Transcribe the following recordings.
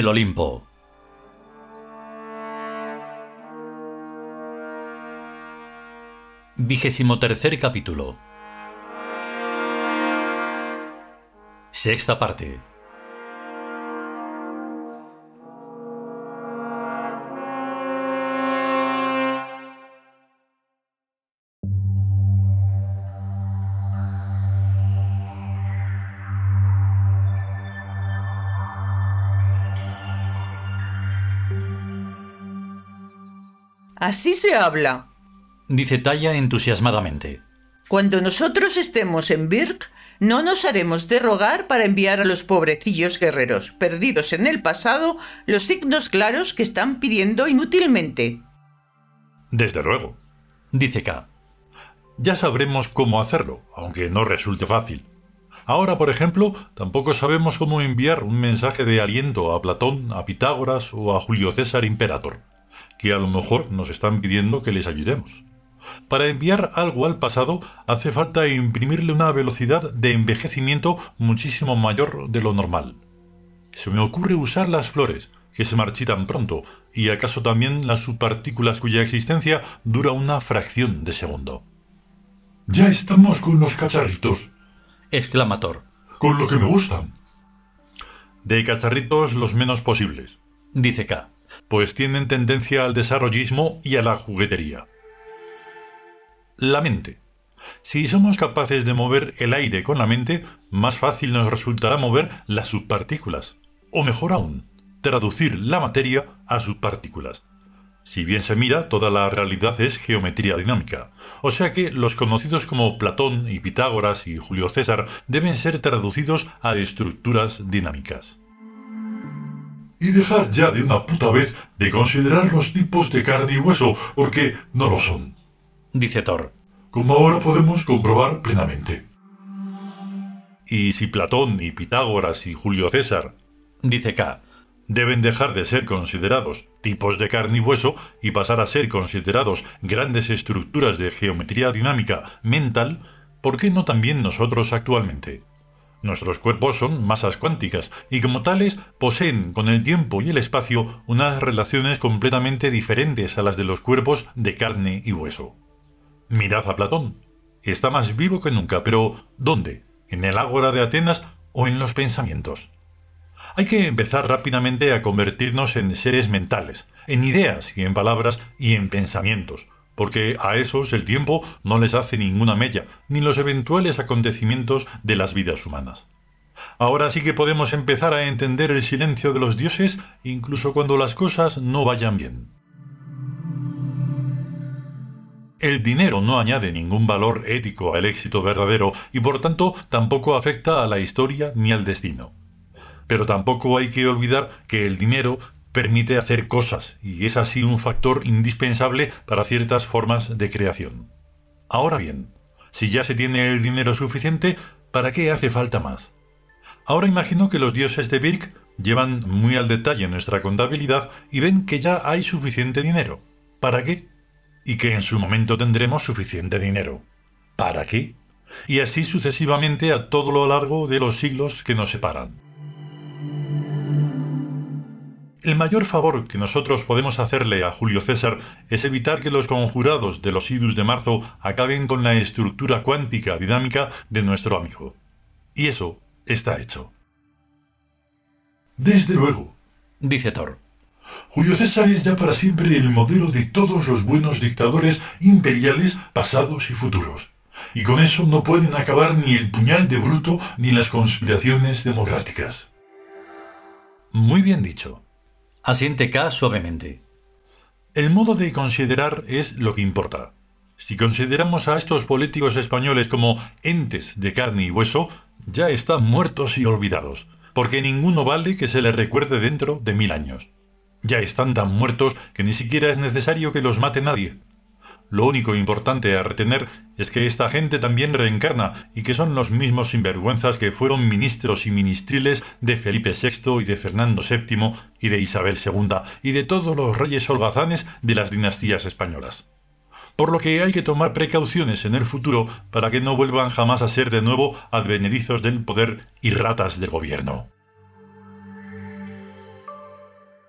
el Olimpo. Vigésimo tercer capítulo. Sexta parte. Así se habla. Dice Talla entusiasmadamente. Cuando nosotros estemos en Birk, no nos haremos de rogar para enviar a los pobrecillos guerreros, perdidos en el pasado, los signos claros que están pidiendo inútilmente. Desde luego, Dice K. ya sabremos cómo hacerlo, aunque no resulte fácil. Ahora, por ejemplo, tampoco sabemos cómo enviar un mensaje de aliento a Platón, a Pitágoras o a Julio César Imperator, que a lo mejor nos están pidiendo que les ayudemos. Para enviar algo al pasado hace falta imprimirle una velocidad de envejecimiento muchísimo mayor de lo normal. Se me ocurre usar las flores, que se marchitan pronto, y acaso también las subpartículas cuya existencia dura una fracción de segundo. Ya estamos con los cacharritos, Exclama Thor. con lo que me gustan. De cacharritos los menos posibles, Dice K. pues tienen tendencia al desarrollismo y a la juguetería. La mente. Si somos capaces de mover el aire con la mente, más fácil nos resultará mover las subpartículas. O mejor aún, traducir la materia a subpartículas. Si bien se mira, toda la realidad es geometría dinámica. O sea que los conocidos como Platón y Pitágoras y Julio César deben ser traducidos a estructuras dinámicas. Y dejar ya de una puta vez de considerar los tipos de carne y hueso, porque no lo son, Dice Thor. como ahora podemos comprobar plenamente. Y si Platón y Pitágoras y Julio César Dice K. deben dejar de ser considerados tipos de carne y hueso y pasar a ser considerados grandes estructuras de geometría dinámica mental, ¿por qué no también nosotros actualmente? Nuestros cuerpos son masas cuánticas y como tales poseen con el tiempo y el espacio unas relaciones completamente diferentes a las de los cuerpos de carne y hueso. Mirad a Platón. Está más vivo que nunca, pero ¿dónde? ¿En el ágora de Atenas o en los pensamientos? Hay que empezar rápidamente a convertirnos en seres mentales, en ideas y en palabras y en pensamientos, porque a esos el tiempo no les hace ninguna mella, ni los eventuales acontecimientos de las vidas humanas. Ahora sí que podemos empezar a entender el silencio de los dioses incluso cuando las cosas no vayan bien. El dinero no añade ningún valor ético al éxito verdadero y por tanto tampoco afecta a la historia ni al destino. Pero tampoco hay que olvidar que el dinero permite hacer cosas y es así un factor indispensable para ciertas formas de creación. Ahora bien, si ya se tiene el dinero suficiente, ¿para qué hace falta más? Ahora imagino que los dioses de Birk llevan muy al detalle nuestra contabilidad y ven que ya hay suficiente dinero. ¿Para qué? Y que en su momento tendremos suficiente dinero. ¿Para qué? Y así sucesivamente a todo lo largo de los siglos que nos separan. El mayor favor que nosotros podemos hacerle a Julio César es evitar que los conjurados de los idus de marzo acaben con la estructura cuántica dinámica de nuestro amigo. Y eso está hecho. Desde luego, Dice Thor. Julio César es ya para siempre el modelo de todos los buenos dictadores imperiales pasados y futuros. Y con eso no pueden acabar ni el puñal de Bruto ni las conspiraciones democráticas. Muy bien dicho. Asiente K suavemente. El modo de considerar es lo que importa. Si consideramos a estos políticos españoles como entes de carne y hueso, ya están muertos y olvidados, porque ninguno vale que se les recuerde dentro de mil años. Ya están tan muertos que ni siquiera es necesario que los mate nadie. Lo único importante a retener es que esta gente también reencarna y que son los mismos sinvergüenzas que fueron ministros y ministriles de Felipe VI y de Fernando VII y de Isabel II y de todos los reyes holgazanes de las dinastías españolas. Por lo que hay que tomar precauciones en el futuro para que no vuelvan jamás a ser de nuevo advenedizos del poder y ratas del gobierno.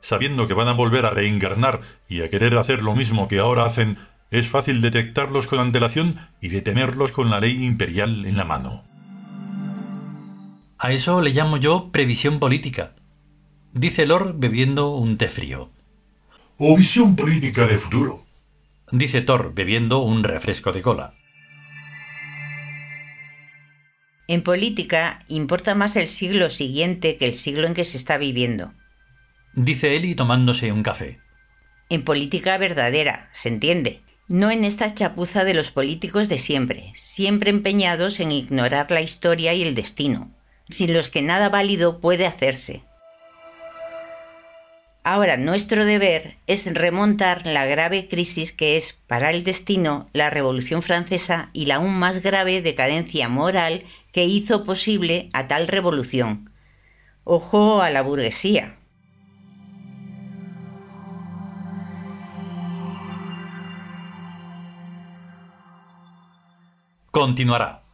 sabiendo que van a volver a reencarnar y a querer hacer lo mismo que ahora hacen, es fácil detectarlos con antelación y detenerlos con la ley imperial en la mano. A eso le llamo yo previsión política, dice Lord bebiendo un té frío. O visión política de futuro, dice Thor bebiendo un refresco de cola. En política importa más el siglo siguiente que el siglo en que se está viviendo. Dice Eli tomándose un café. En política verdadera, se entiende. No en esta chapuza de los políticos de siempre, siempre empeñados en ignorar la historia y el destino, sin los que nada válido puede hacerse. Ahora nuestro deber es remontar la grave crisis que es para el destino la Revolución Francesa y la aún más grave decadencia moral que hizo posible a tal revolución. Ojo a la burguesía. Continuará.